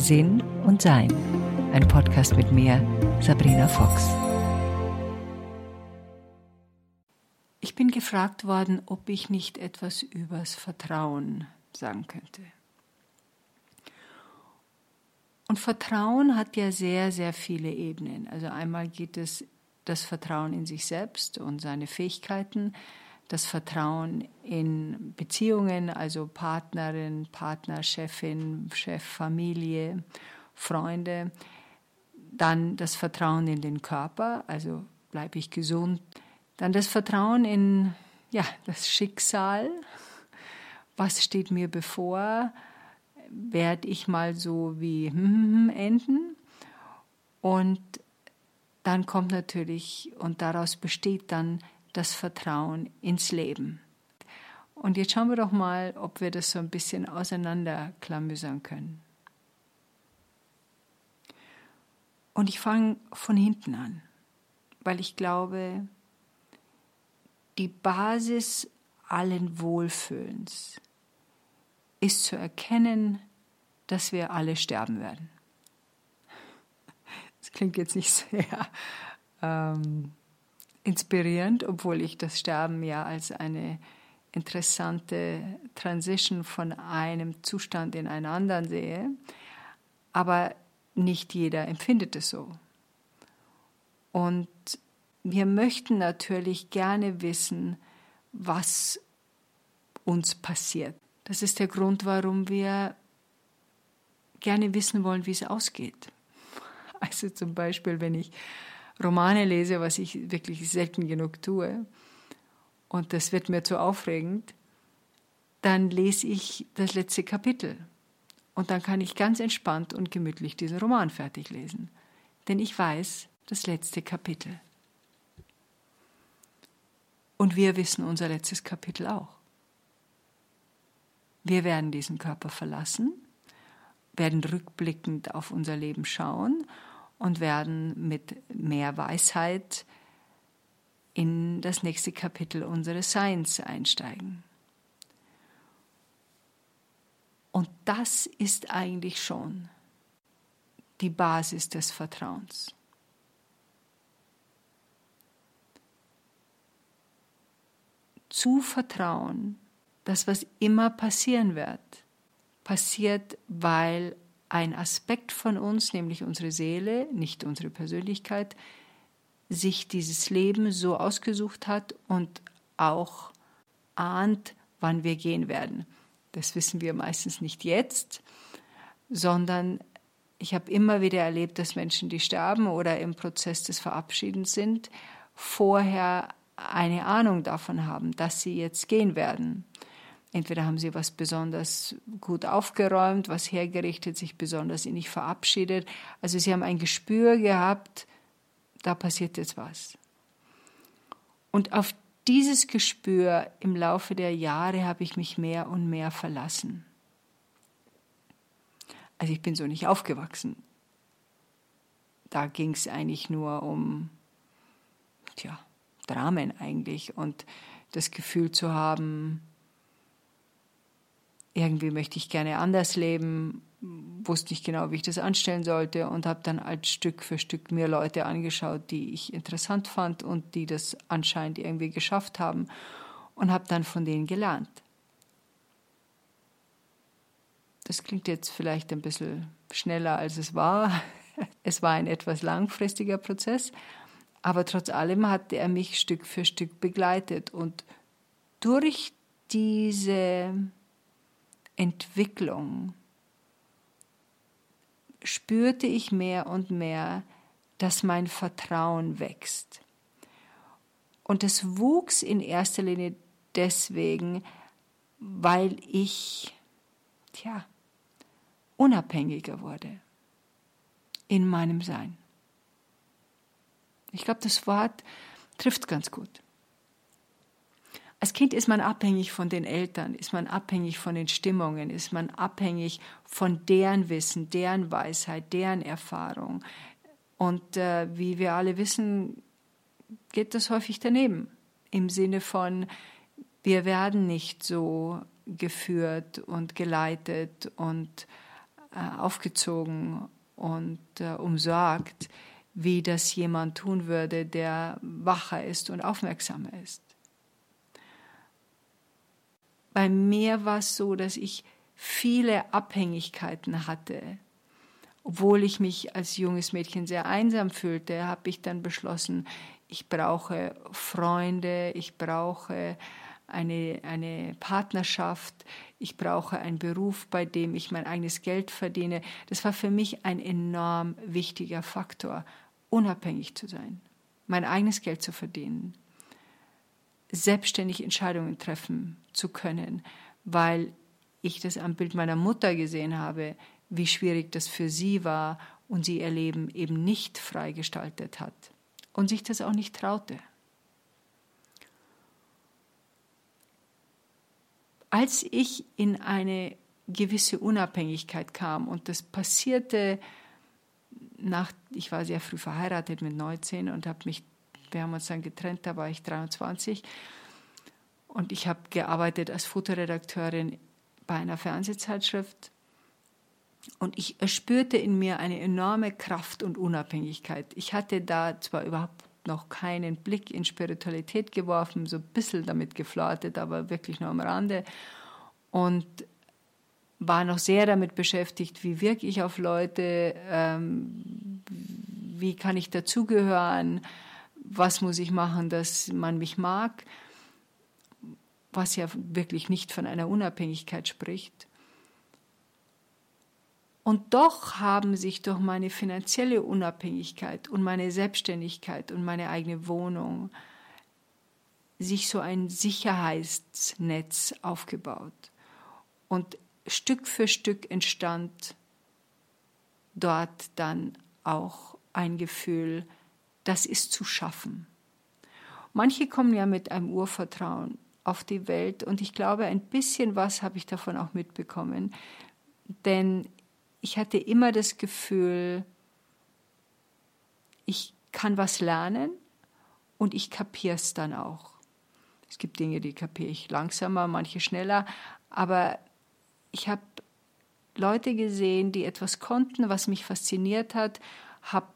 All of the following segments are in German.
Sinn und Sein. Ein Podcast mit mir, Sabrina Fox. Ich bin gefragt worden, ob ich nicht etwas übers Vertrauen sagen könnte. Und Vertrauen hat ja sehr, sehr viele Ebenen. Also einmal geht es das Vertrauen in sich selbst und seine Fähigkeiten, das Vertrauen in Beziehungen, also Partnerin, Partner, Chefin, Chef, Familie, Freunde. Dann das Vertrauen in den Körper, also bleibe ich gesund. Dann das Vertrauen in ja, das Schicksal. Was steht mir bevor? Werde ich mal so wie enden? Und dann kommt natürlich, und daraus besteht dann das Vertrauen ins Leben. Und jetzt schauen wir doch mal, ob wir das so ein bisschen auseinanderklamüsern können. Und ich fange von hinten an, weil ich glaube, die Basis allen Wohlfühlens ist zu erkennen, dass wir alle sterben werden. Das klingt jetzt nicht sehr ähm, inspirierend, obwohl ich das Sterben ja als eine interessante Transition von einem Zustand in einen anderen sehe. Aber nicht jeder empfindet es so. Und wir möchten natürlich gerne wissen, was uns passiert. Das ist der Grund, warum wir gerne wissen wollen, wie es ausgeht. Also zum Beispiel, wenn ich Romane lese, was ich wirklich selten genug tue, und das wird mir zu aufregend, dann lese ich das letzte Kapitel. Und dann kann ich ganz entspannt und gemütlich diesen Roman fertig lesen. Denn ich weiß das letzte Kapitel. Und wir wissen unser letztes Kapitel auch. Wir werden diesen Körper verlassen, werden rückblickend auf unser Leben schauen und werden mit mehr Weisheit in das nächste Kapitel unseres Seins einsteigen. Und das ist eigentlich schon die Basis des Vertrauens. Zu vertrauen, dass was immer passieren wird, passiert, weil ein Aspekt von uns, nämlich unsere Seele, nicht unsere Persönlichkeit, sich dieses Leben so ausgesucht hat und auch ahnt, wann wir gehen werden. Das wissen wir meistens nicht jetzt, sondern ich habe immer wieder erlebt, dass Menschen, die sterben oder im Prozess des Verabschiedens sind, vorher eine Ahnung davon haben, dass sie jetzt gehen werden. Entweder haben sie was besonders gut aufgeräumt, was hergerichtet, sich besonders innig verabschiedet. Also sie haben ein Gespür gehabt, da passiert jetzt was. Und auf dieses Gespür im Laufe der Jahre habe ich mich mehr und mehr verlassen. Also ich bin so nicht aufgewachsen. Da ging es eigentlich nur um, tja, Dramen eigentlich und das Gefühl zu haben, irgendwie möchte ich gerne anders leben, wusste nicht genau, wie ich das anstellen sollte und habe dann als Stück für Stück mir Leute angeschaut, die ich interessant fand und die das anscheinend irgendwie geschafft haben und habe dann von denen gelernt. Das klingt jetzt vielleicht ein bisschen schneller, als es war. Es war ein etwas langfristiger Prozess, aber trotz allem hat er mich Stück für Stück begleitet und durch diese Entwicklung spürte ich mehr und mehr, dass mein Vertrauen wächst. Und es wuchs in erster Linie deswegen, weil ich, tja, unabhängiger wurde in meinem Sein. Ich glaube, das Wort trifft ganz gut. Als Kind ist man abhängig von den Eltern, ist man abhängig von den Stimmungen, ist man abhängig von deren Wissen, deren Weisheit, deren Erfahrung. Und äh, wie wir alle wissen, geht das häufig daneben. Im Sinne von, wir werden nicht so geführt und geleitet und äh, aufgezogen und äh, umsorgt, wie das jemand tun würde, der wacher ist und aufmerksamer ist. Bei mir war es so, dass ich viele Abhängigkeiten hatte. Obwohl ich mich als junges Mädchen sehr einsam fühlte, habe ich dann beschlossen, ich brauche Freunde, ich brauche eine, eine Partnerschaft, ich brauche einen Beruf, bei dem ich mein eigenes Geld verdiene. Das war für mich ein enorm wichtiger Faktor, unabhängig zu sein, mein eigenes Geld zu verdienen, selbstständig Entscheidungen treffen zu können, weil ich das am Bild meiner Mutter gesehen habe, wie schwierig das für sie war und sie ihr Leben eben nicht freigestaltet hat und sich das auch nicht traute. Als ich in eine gewisse Unabhängigkeit kam und das passierte nach, ich war sehr früh verheiratet mit 19 und habe mich, wir haben uns dann getrennt, da war ich 23 und ich habe gearbeitet als Fotoredakteurin bei einer Fernsehzeitschrift und ich spürte in mir eine enorme Kraft und Unabhängigkeit. Ich hatte da zwar überhaupt noch keinen Blick in Spiritualität geworfen, so ein bisschen damit geflirtet, aber wirklich nur am Rande. Und war noch sehr damit beschäftigt, wie wirke ich auf Leute, ähm, wie kann ich dazugehören, was muss ich machen, dass man mich mag, was ja wirklich nicht von einer Unabhängigkeit spricht. Und doch haben sich durch meine finanzielle Unabhängigkeit und meine Selbstständigkeit und meine eigene Wohnung sich so ein Sicherheitsnetz aufgebaut. Und Stück für Stück entstand dort dann auch ein Gefühl, das ist zu schaffen. Manche kommen ja mit einem Urvertrauen auf die Welt. Und ich glaube, ein bisschen was habe ich davon auch mitbekommen, denn ich hatte immer das Gefühl, ich kann was lernen und ich kapiere es dann auch. Es gibt Dinge, die kapiere ich langsamer, manche schneller, aber ich habe Leute gesehen, die etwas konnten, was mich fasziniert hat, habe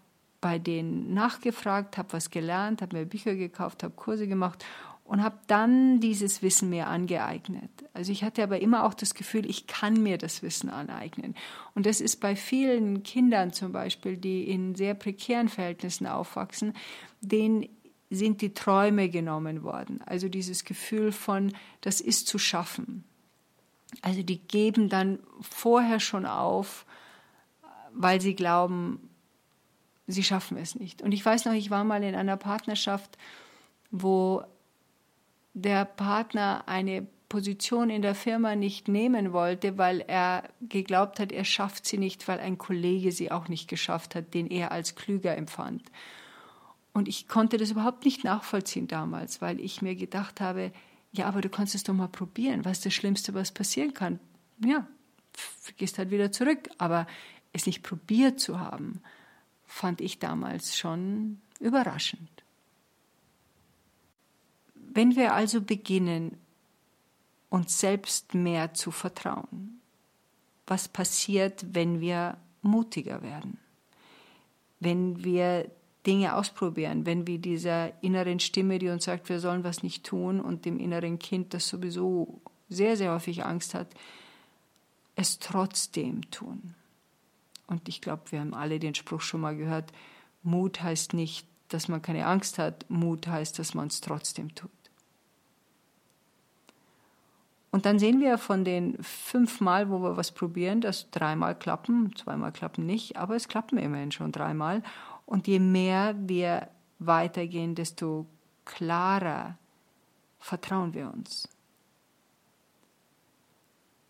bei denen nachgefragt, habe was gelernt, habe mir Bücher gekauft, habe Kurse gemacht und habe dann dieses Wissen mir angeeignet. Also ich hatte aber immer auch das Gefühl, ich kann mir das Wissen aneignen. Und das ist bei vielen Kindern zum Beispiel, die in sehr prekären Verhältnissen aufwachsen, denen sind die Träume genommen worden. Also dieses Gefühl von, das ist zu schaffen. Also die geben dann vorher schon auf, weil sie glauben, sie schaffen es nicht. Und ich weiß noch, ich war mal in einer Partnerschaft, wo der Partner eine Position in der Firma nicht nehmen wollte, weil er geglaubt hat, er schafft sie nicht, weil ein Kollege sie auch nicht geschafft hat, den er als klüger empfand. Und ich konnte das überhaupt nicht nachvollziehen damals, weil ich mir gedacht habe, ja, aber du kannst es doch mal probieren. Was ist das Schlimmste, was passieren kann? Ja, gehst halt wieder zurück. Aber es nicht probiert zu haben, fand ich damals schon überraschend. Wenn wir also beginnen, uns selbst mehr zu vertrauen, was passiert, wenn wir mutiger werden? Wenn wir Dinge ausprobieren, wenn wir dieser inneren Stimme, die uns sagt, wir sollen was nicht tun, und dem inneren Kind, das sowieso sehr, sehr häufig Angst hat, es trotzdem tun. Und ich glaube, wir haben alle den Spruch schon mal gehört, Mut heißt nicht, dass man keine Angst hat, Mut heißt, dass man es trotzdem tut. Und dann sehen wir von den fünf Mal, wo wir was probieren, dass dreimal klappen, zweimal klappen nicht, aber es klappen immerhin schon dreimal. Und je mehr wir weitergehen, desto klarer vertrauen wir uns.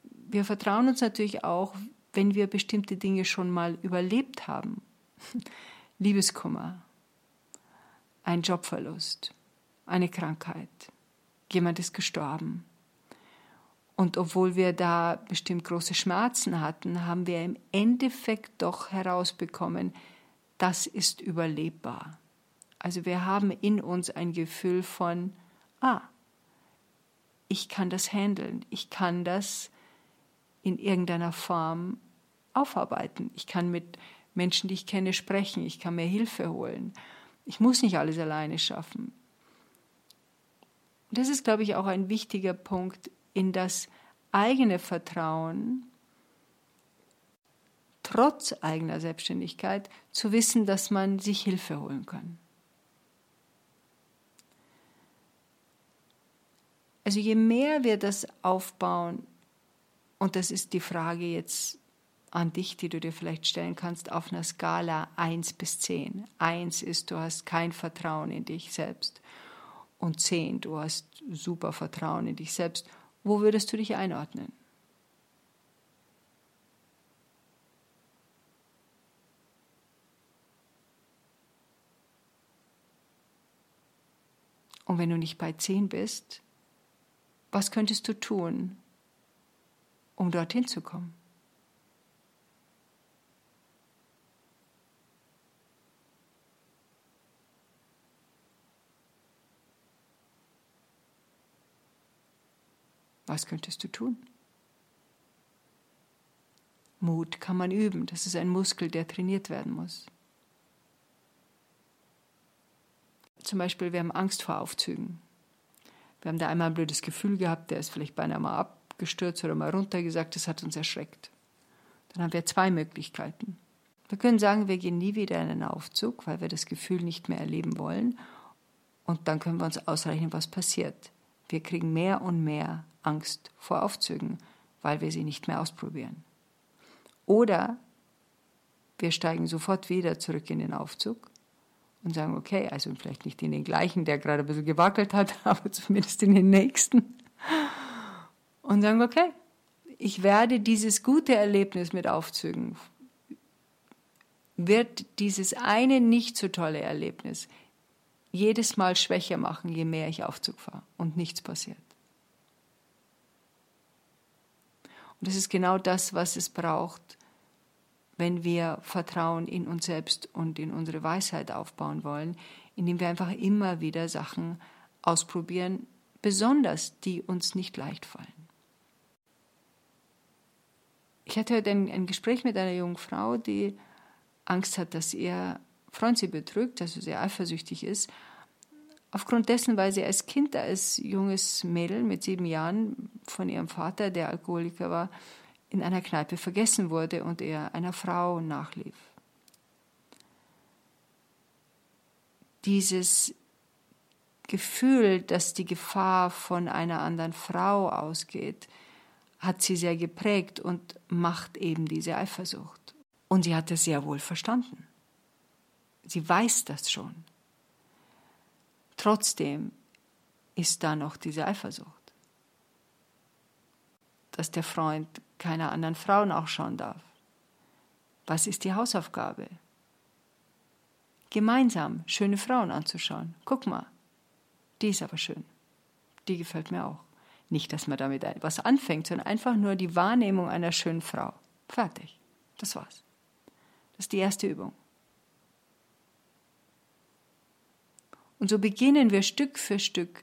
Wir vertrauen uns natürlich auch, wenn wir bestimmte Dinge schon mal überlebt haben. Liebeskummer, ein Jobverlust, eine Krankheit, jemand ist gestorben. Und obwohl wir da bestimmt große Schmerzen hatten, haben wir im Endeffekt doch herausbekommen, das ist überlebbar. Also wir haben in uns ein Gefühl von, ah, ich kann das handeln, ich kann das in irgendeiner Form aufarbeiten. Ich kann mit Menschen, die ich kenne, sprechen. Ich kann mir Hilfe holen. Ich muss nicht alles alleine schaffen. Das ist, glaube ich, auch ein wichtiger Punkt in das eigene Vertrauen, trotz eigener Selbstständigkeit, zu wissen, dass man sich Hilfe holen kann. Also je mehr wir das aufbauen, und das ist die Frage jetzt an dich, die du dir vielleicht stellen kannst, auf einer Skala 1 bis 10. 1 ist, du hast kein Vertrauen in dich selbst. Und 10, du hast super Vertrauen in dich selbst. Wo würdest du dich einordnen? Und wenn du nicht bei 10 bist, was könntest du tun, um dorthin zu kommen? Was könntest du tun? Mut kann man üben, das ist ein Muskel, der trainiert werden muss. Zum Beispiel, wir haben Angst vor Aufzügen. Wir haben da einmal ein blödes Gefühl gehabt, der ist vielleicht beinahe mal abgestürzt oder mal runtergesagt, das hat uns erschreckt. Dann haben wir zwei Möglichkeiten. Wir können sagen, wir gehen nie wieder in einen Aufzug, weil wir das Gefühl nicht mehr erleben wollen. Und dann können wir uns ausrechnen, was passiert. Wir kriegen mehr und mehr Angst vor Aufzügen, weil wir sie nicht mehr ausprobieren. Oder wir steigen sofort wieder zurück in den Aufzug und sagen, okay, also vielleicht nicht in den gleichen, der gerade ein bisschen gewackelt hat, aber zumindest in den nächsten. Und sagen, okay, ich werde dieses gute Erlebnis mit Aufzügen, wird dieses eine nicht so tolle Erlebnis jedes Mal schwächer machen, je mehr ich Aufzug fahre und nichts passiert. Und das ist genau das, was es braucht, wenn wir Vertrauen in uns selbst und in unsere Weisheit aufbauen wollen, indem wir einfach immer wieder Sachen ausprobieren, besonders die uns nicht leicht fallen. Ich hatte heute ein, ein Gespräch mit einer jungen Frau, die Angst hat, dass ihr Freund sie betrügt, also sehr eifersüchtig ist. Aufgrund dessen, weil sie als Kind, als junges Mädel mit sieben Jahren von ihrem Vater, der Alkoholiker war, in einer Kneipe vergessen wurde und er einer Frau nachlief. Dieses Gefühl, dass die Gefahr von einer anderen Frau ausgeht, hat sie sehr geprägt und macht eben diese Eifersucht. Und sie hat es sehr wohl verstanden. Sie weiß das schon. Trotzdem ist da noch diese Eifersucht. Dass der Freund keiner anderen Frau nachschauen darf. Was ist die Hausaufgabe? Gemeinsam schöne Frauen anzuschauen. Guck mal, die ist aber schön. Die gefällt mir auch. Nicht, dass man damit etwas anfängt, sondern einfach nur die Wahrnehmung einer schönen Frau. Fertig. Das war's. Das ist die erste Übung. Und so beginnen wir Stück für Stück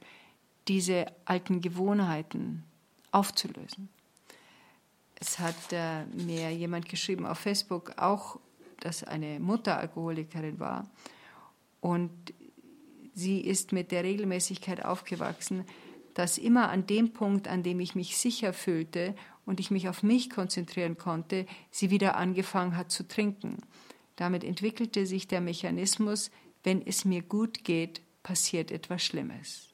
diese alten Gewohnheiten aufzulösen. Es hat äh, mir jemand geschrieben auf Facebook auch, dass eine Mutter Alkoholikerin war und sie ist mit der Regelmäßigkeit aufgewachsen, dass immer an dem Punkt, an dem ich mich sicher fühlte und ich mich auf mich konzentrieren konnte, sie wieder angefangen hat zu trinken. Damit entwickelte sich der Mechanismus, wenn es mir gut geht, passiert etwas Schlimmes.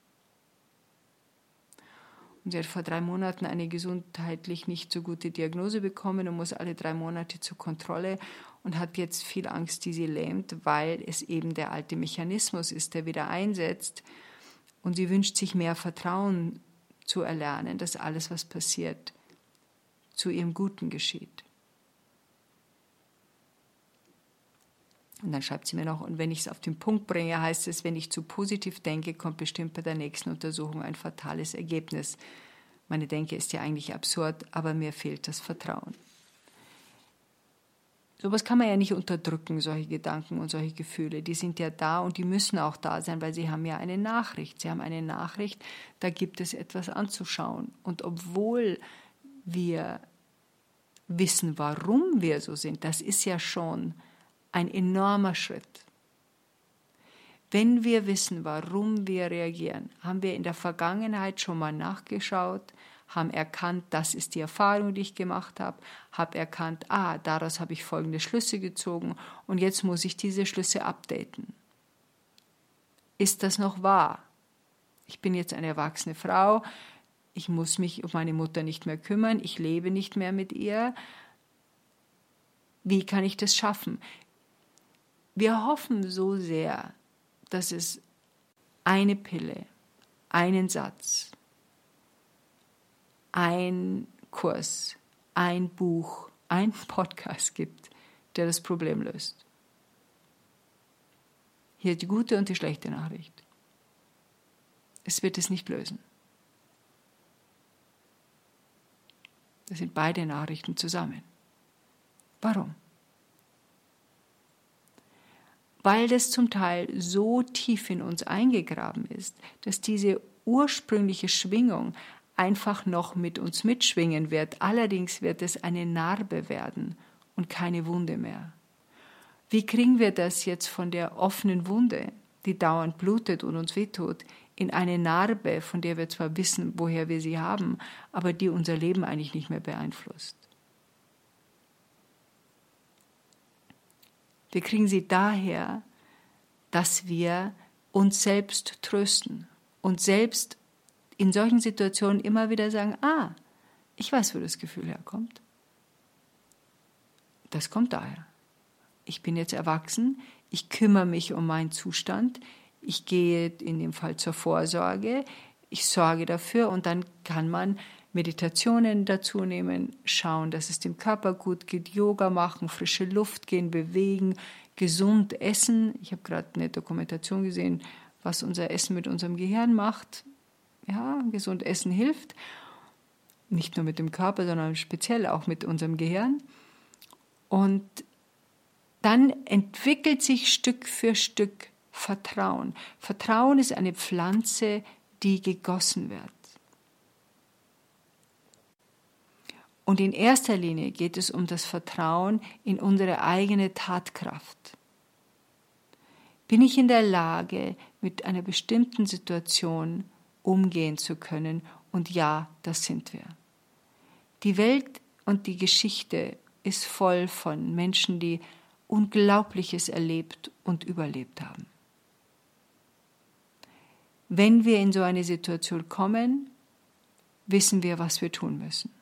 Und sie hat vor drei Monaten eine gesundheitlich nicht so gute Diagnose bekommen und muss alle drei Monate zur Kontrolle und hat jetzt viel Angst, die sie lähmt, weil es eben der alte Mechanismus ist, der wieder einsetzt. Und sie wünscht sich mehr Vertrauen zu erlernen, dass alles, was passiert, zu ihrem Guten geschieht. Und dann schreibt sie mir noch, und wenn ich es auf den Punkt bringe, heißt es, wenn ich zu positiv denke, kommt bestimmt bei der nächsten Untersuchung ein fatales Ergebnis. Meine Denke ist ja eigentlich absurd, aber mir fehlt das Vertrauen. Sowas kann man ja nicht unterdrücken, solche Gedanken und solche Gefühle. Die sind ja da und die müssen auch da sein, weil sie haben ja eine Nachricht. Sie haben eine Nachricht, da gibt es etwas anzuschauen. Und obwohl wir wissen, warum wir so sind, das ist ja schon ein enormer Schritt. Wenn wir wissen, warum wir reagieren, haben wir in der Vergangenheit schon mal nachgeschaut, haben erkannt, das ist die Erfahrung, die ich gemacht habe, habe erkannt, ah, daraus habe ich folgende Schlüsse gezogen und jetzt muss ich diese Schlüsse updaten. Ist das noch wahr? Ich bin jetzt eine erwachsene Frau, ich muss mich um meine Mutter nicht mehr kümmern, ich lebe nicht mehr mit ihr. Wie kann ich das schaffen? Wir hoffen so sehr, dass es eine Pille, einen Satz, ein Kurs, ein Buch, ein Podcast gibt, der das Problem löst. Hier die gute und die schlechte Nachricht. Es wird es nicht lösen. Das sind beide Nachrichten zusammen. Warum? Weil das zum Teil so tief in uns eingegraben ist, dass diese ursprüngliche Schwingung einfach noch mit uns mitschwingen wird. Allerdings wird es eine Narbe werden und keine Wunde mehr. Wie kriegen wir das jetzt von der offenen Wunde, die dauernd blutet und uns wehtut, in eine Narbe, von der wir zwar wissen, woher wir sie haben, aber die unser Leben eigentlich nicht mehr beeinflusst? Wir kriegen sie daher, dass wir uns selbst trösten, uns selbst in solchen Situationen immer wieder sagen, ah, ich weiß, wo das Gefühl herkommt. Das kommt daher. Ich bin jetzt erwachsen, ich kümmere mich um meinen Zustand, ich gehe in dem Fall zur Vorsorge, ich sorge dafür und dann kann man Meditationen dazu nehmen, schauen, dass es dem Körper gut geht, Yoga machen, frische Luft gehen, bewegen, gesund essen. Ich habe gerade eine Dokumentation gesehen, was unser Essen mit unserem Gehirn macht. Ja, gesund essen hilft. Nicht nur mit dem Körper, sondern speziell auch mit unserem Gehirn. Und dann entwickelt sich Stück für Stück Vertrauen. Vertrauen ist eine Pflanze, die gegossen wird. Und in erster Linie geht es um das Vertrauen in unsere eigene Tatkraft. Bin ich in der Lage, mit einer bestimmten Situation umgehen zu können. Und ja, das sind wir. Die Welt und die Geschichte ist voll von Menschen, die Unglaubliches erlebt und überlebt haben. Wenn wir in so eine Situation kommen, wissen wir, was wir tun müssen.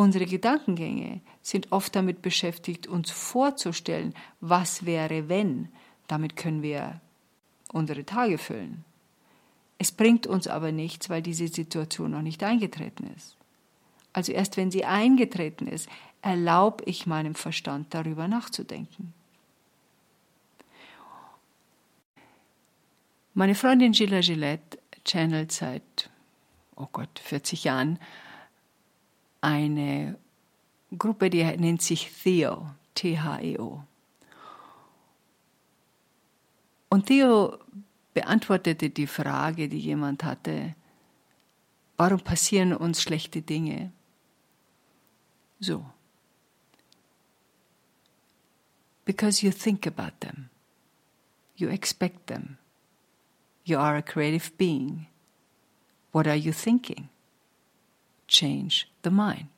Unsere Gedankengänge sind oft damit beschäftigt, uns vorzustellen, was wäre, wenn, damit können wir unsere Tage füllen. Es bringt uns aber nichts, weil diese Situation noch nicht eingetreten ist. Also erst wenn sie eingetreten ist, erlaube ich meinem Verstand darüber nachzudenken. Meine Freundin Gilla Gillette channelt seit, oh Gott, 40 Jahren eine Gruppe, die nennt sich Theo, T-H-E-O. Und Theo beantwortete die Frage, die jemand hatte, warum passieren uns schlechte Dinge? So. Because you think about them. You expect them. You are a creative being. What are you thinking? Change the mind.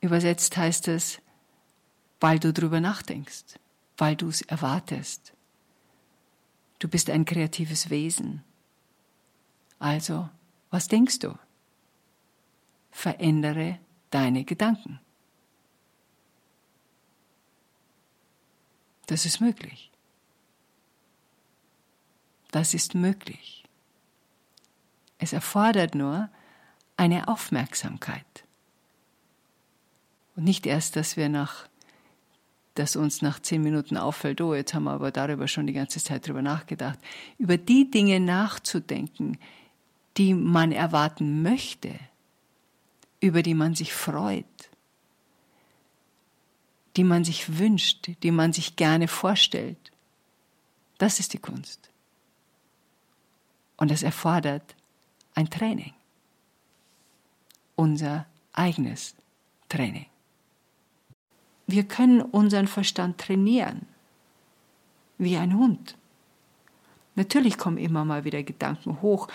Übersetzt heißt es, weil du drüber nachdenkst weil du es erwartest. Du bist ein kreatives Wesen. Also, was denkst du? Verändere deine Gedanken. Das ist möglich. Das ist möglich. Es erfordert nur eine Aufmerksamkeit. Und nicht erst, dass wir nach dass uns nach zehn Minuten auffällt, oh, jetzt haben wir aber darüber schon die ganze Zeit drüber nachgedacht, über die Dinge nachzudenken, die man erwarten möchte, über die man sich freut, die man sich wünscht, die man sich gerne vorstellt. Das ist die Kunst. Und es erfordert ein Training. Unser eigenes Training. Wir können unseren Verstand trainieren, wie ein Hund. Natürlich kommen immer mal wieder Gedanken hoch,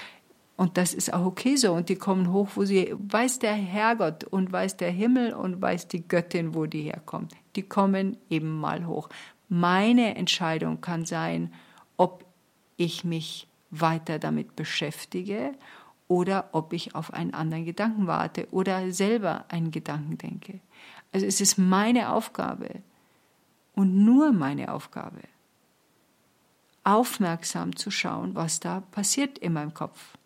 und das ist auch okay so. Und die kommen hoch, wo sie, weiß der Herrgott und weiß der Himmel und weiß die Göttin, wo die herkommt. Die kommen eben mal hoch. Meine Entscheidung kann sein, ob ich mich weiter damit beschäftige oder ob ich auf einen anderen Gedanken warte oder selber einen Gedanken denke. Also es ist meine Aufgabe und nur meine Aufgabe, aufmerksam zu schauen, was da passiert in meinem Kopf.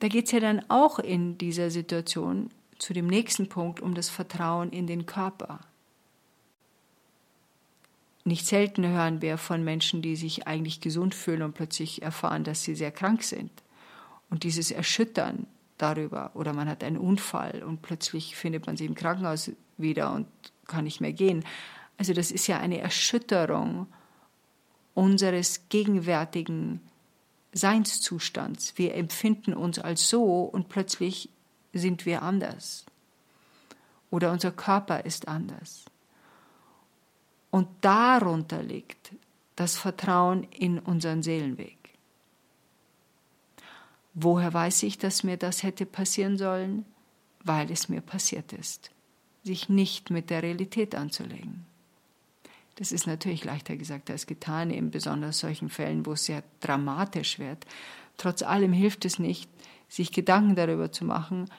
da geht es ja dann auch in dieser Situation zu dem nächsten Punkt um das Vertrauen in den Körper. Nicht selten hören wir von Menschen, die sich eigentlich gesund fühlen und plötzlich erfahren, dass sie sehr krank sind. Und dieses Erschüttern darüber, oder man hat einen Unfall und plötzlich findet man sich im Krankenhaus wieder und kann nicht mehr gehen. Also das ist ja eine Erschütterung unseres gegenwärtigen Seinszustands. Wir empfinden uns als so und plötzlich sind wir anders. Oder unser Körper ist anders. Und darunter liegt das Vertrauen in unseren Seelenweg. Woher weiß ich, dass mir das hätte passieren sollen? Weil es mir passiert ist. Sich nicht mit der Realität anzulegen. Das ist natürlich leichter gesagt als getan, in besonders solchen Fällen, wo es sehr dramatisch wird. Trotz allem hilft es nicht, sich Gedanken darüber zu machen,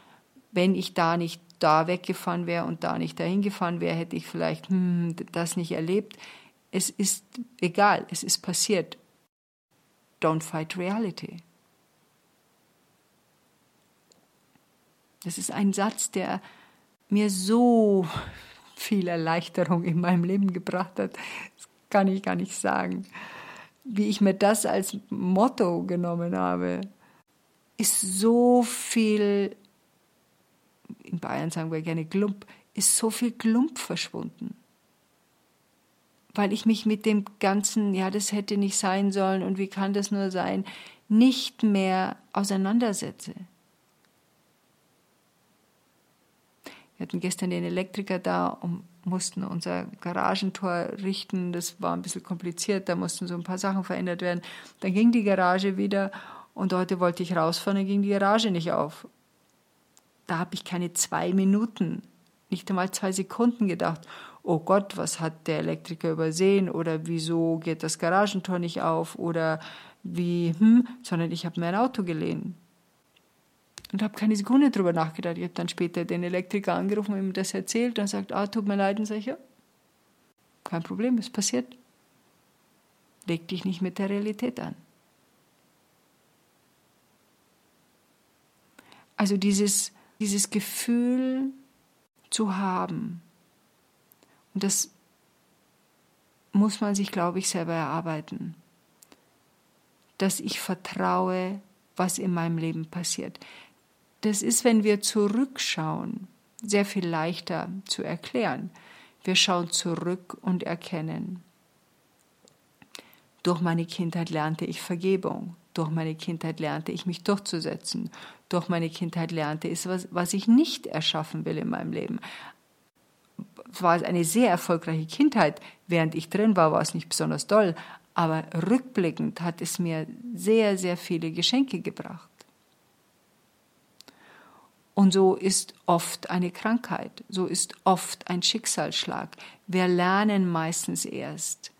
wenn ich da nicht da weggefahren wäre und da nicht dahin gefahren wäre, hätte ich vielleicht hm, das nicht erlebt. Es ist egal, es ist passiert. Don't fight reality. Das ist ein Satz, der mir so viel Erleichterung in meinem Leben gebracht hat. Das kann ich gar nicht sagen. Wie ich mir das als Motto genommen habe, ist so viel, in Bayern sagen wir gerne Glump, ist so viel Glump verschwunden. Weil ich mich mit dem ganzen, ja, das hätte nicht sein sollen und wie kann das nur sein, nicht mehr auseinandersetze. Wir hatten gestern den Elektriker da und mussten unser Garagentor richten. Das war ein bisschen kompliziert, da mussten so ein paar Sachen verändert werden. Dann ging die Garage wieder und heute wollte ich rausfahren, dann ging die Garage nicht auf. Da habe ich keine zwei Minuten, nicht einmal zwei Sekunden gedacht, oh Gott, was hat der Elektriker übersehen oder wieso geht das Garagentor nicht auf oder wie, hm, sondern ich habe mir ein Auto geliehen und habe keine Sekunde drüber nachgedacht. Ich habe dann später den Elektriker angerufen ihm das erzählt und sagt, ah, tut mir leid, und sage ja, kein Problem, es passiert. Leg dich nicht mit der Realität an. Also dieses, dieses Gefühl zu haben, und das muss man sich, glaube ich, selber erarbeiten, dass ich vertraue, was in meinem Leben passiert. Das ist, wenn wir zurückschauen, sehr viel leichter zu erklären. Wir schauen zurück und erkennen. Durch meine Kindheit lernte ich Vergebung. Durch meine Kindheit lernte ich mich durchzusetzen. Durch meine Kindheit lernte ich, was, was ich nicht erschaffen will in meinem Leben. Es war eine sehr erfolgreiche Kindheit. Während ich drin war, war es nicht besonders doll. Aber rückblickend hat es mir sehr, sehr viele Geschenke gebracht. Und so ist oft eine Krankheit, so ist oft ein Schicksalsschlag. Wir lernen meistens erst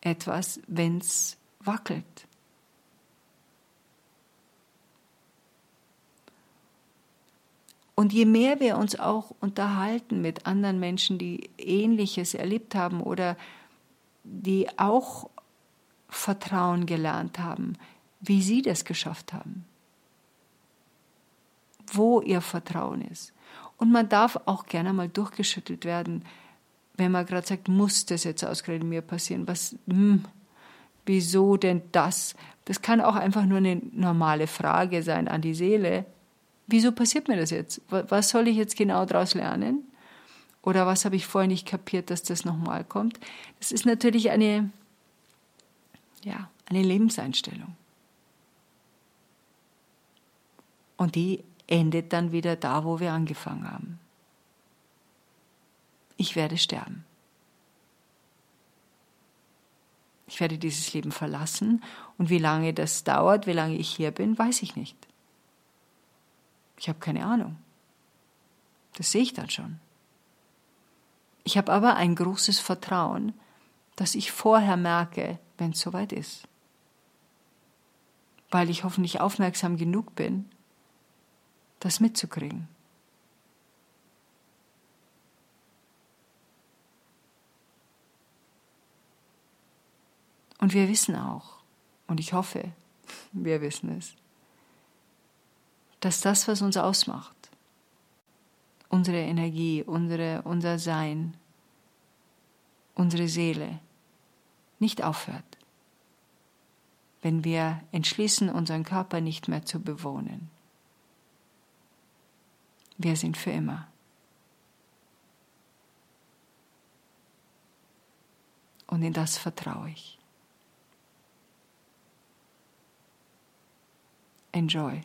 etwas, wenn es wackelt. Und je mehr wir uns auch unterhalten mit anderen Menschen, die ähnliches erlebt haben oder die auch Vertrauen gelernt haben, wie sie das geschafft haben, wo ihr Vertrauen ist. Und man darf auch gerne mal durchgeschüttelt werden, wenn man gerade sagt, muss das jetzt ausgerechnet mir passieren? Was, hm, wieso denn das? Das kann auch einfach nur eine normale Frage sein an die Seele. Wieso passiert mir das jetzt? Was soll ich jetzt genau daraus lernen? Oder was habe ich vorher nicht kapiert, dass das nochmal kommt? Das ist natürlich eine, ja, eine Lebenseinstellung. Und die endet dann wieder da, wo wir angefangen haben. Ich werde sterben. Ich werde dieses Leben verlassen und wie lange das dauert, wie lange ich hier bin, weiß ich nicht. Ich habe keine Ahnung. Das sehe ich dann schon. Ich habe aber ein großes Vertrauen, dass ich vorher merke, wenn es soweit ist. Weil ich hoffentlich aufmerksam genug bin, das mitzukriegen. Und wir wissen auch, und ich hoffe, wir wissen es, dass das, was uns ausmacht, unsere Energie, unsere, unser Sein, unsere Seele, nicht aufhört, wenn wir entschließen, unseren Körper nicht mehr zu bewohnen. Wir sind für immer. Und in das vertraue ich. Enjoy